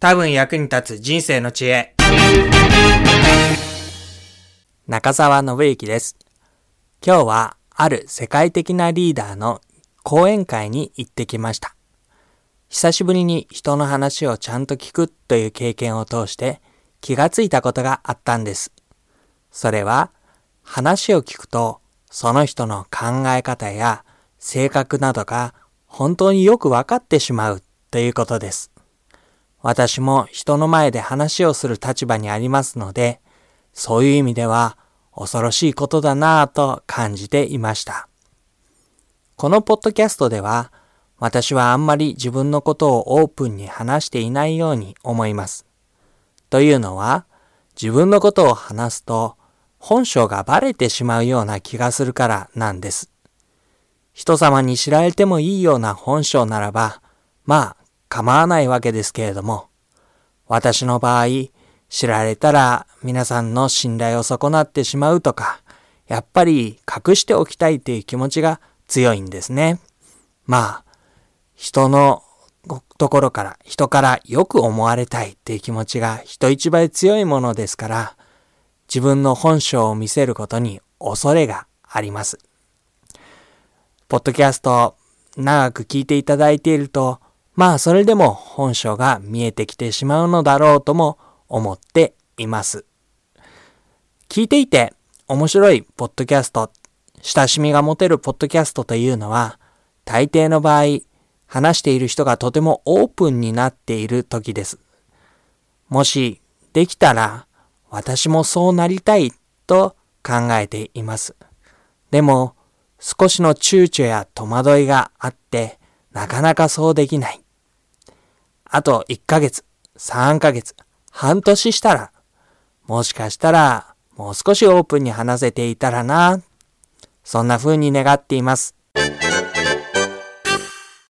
多分役に立つ人生の知恵。中澤信之です。今日はある世界的なリーダーの講演会に行ってきました。久しぶりに人の話をちゃんと聞くという経験を通して気がついたことがあったんです。それは話を聞くとその人の考え方や性格などが本当によくわかってしまうということです。私も人の前で話をする立場にありますので、そういう意味では恐ろしいことだなぁと感じていました。このポッドキャストでは、私はあんまり自分のことをオープンに話していないように思います。というのは、自分のことを話すと、本性がバレてしまうような気がするからなんです。人様に知られてもいいような本性ならば、まあ構わないわけですけれども、私の場合、知られたら皆さんの信頼を損なってしまうとか、やっぱり隠しておきたいという気持ちが強いんですね。まあ、人のところから、人からよく思われたいっていう気持ちが人一倍強いものですから、自分の本性を見せることに恐れがあります。ポッドキャスト長く聞いていただいていると、まあそれでも本性が見えてきてしまうのだろうとも思っています。聞いていて面白いポッドキャスト、親しみが持てるポッドキャストというのは、大抵の場合、話している人がとてもオープンになっている時です。もしできたら、私もそうなりたいと考えています。でも、少しの躊躇や戸惑いがあって、なかなかそうできない。あと1ヶ月、3ヶ月、半年したら、もしかしたら、もう少しオープンに話せていたらな。そんな風に願っています。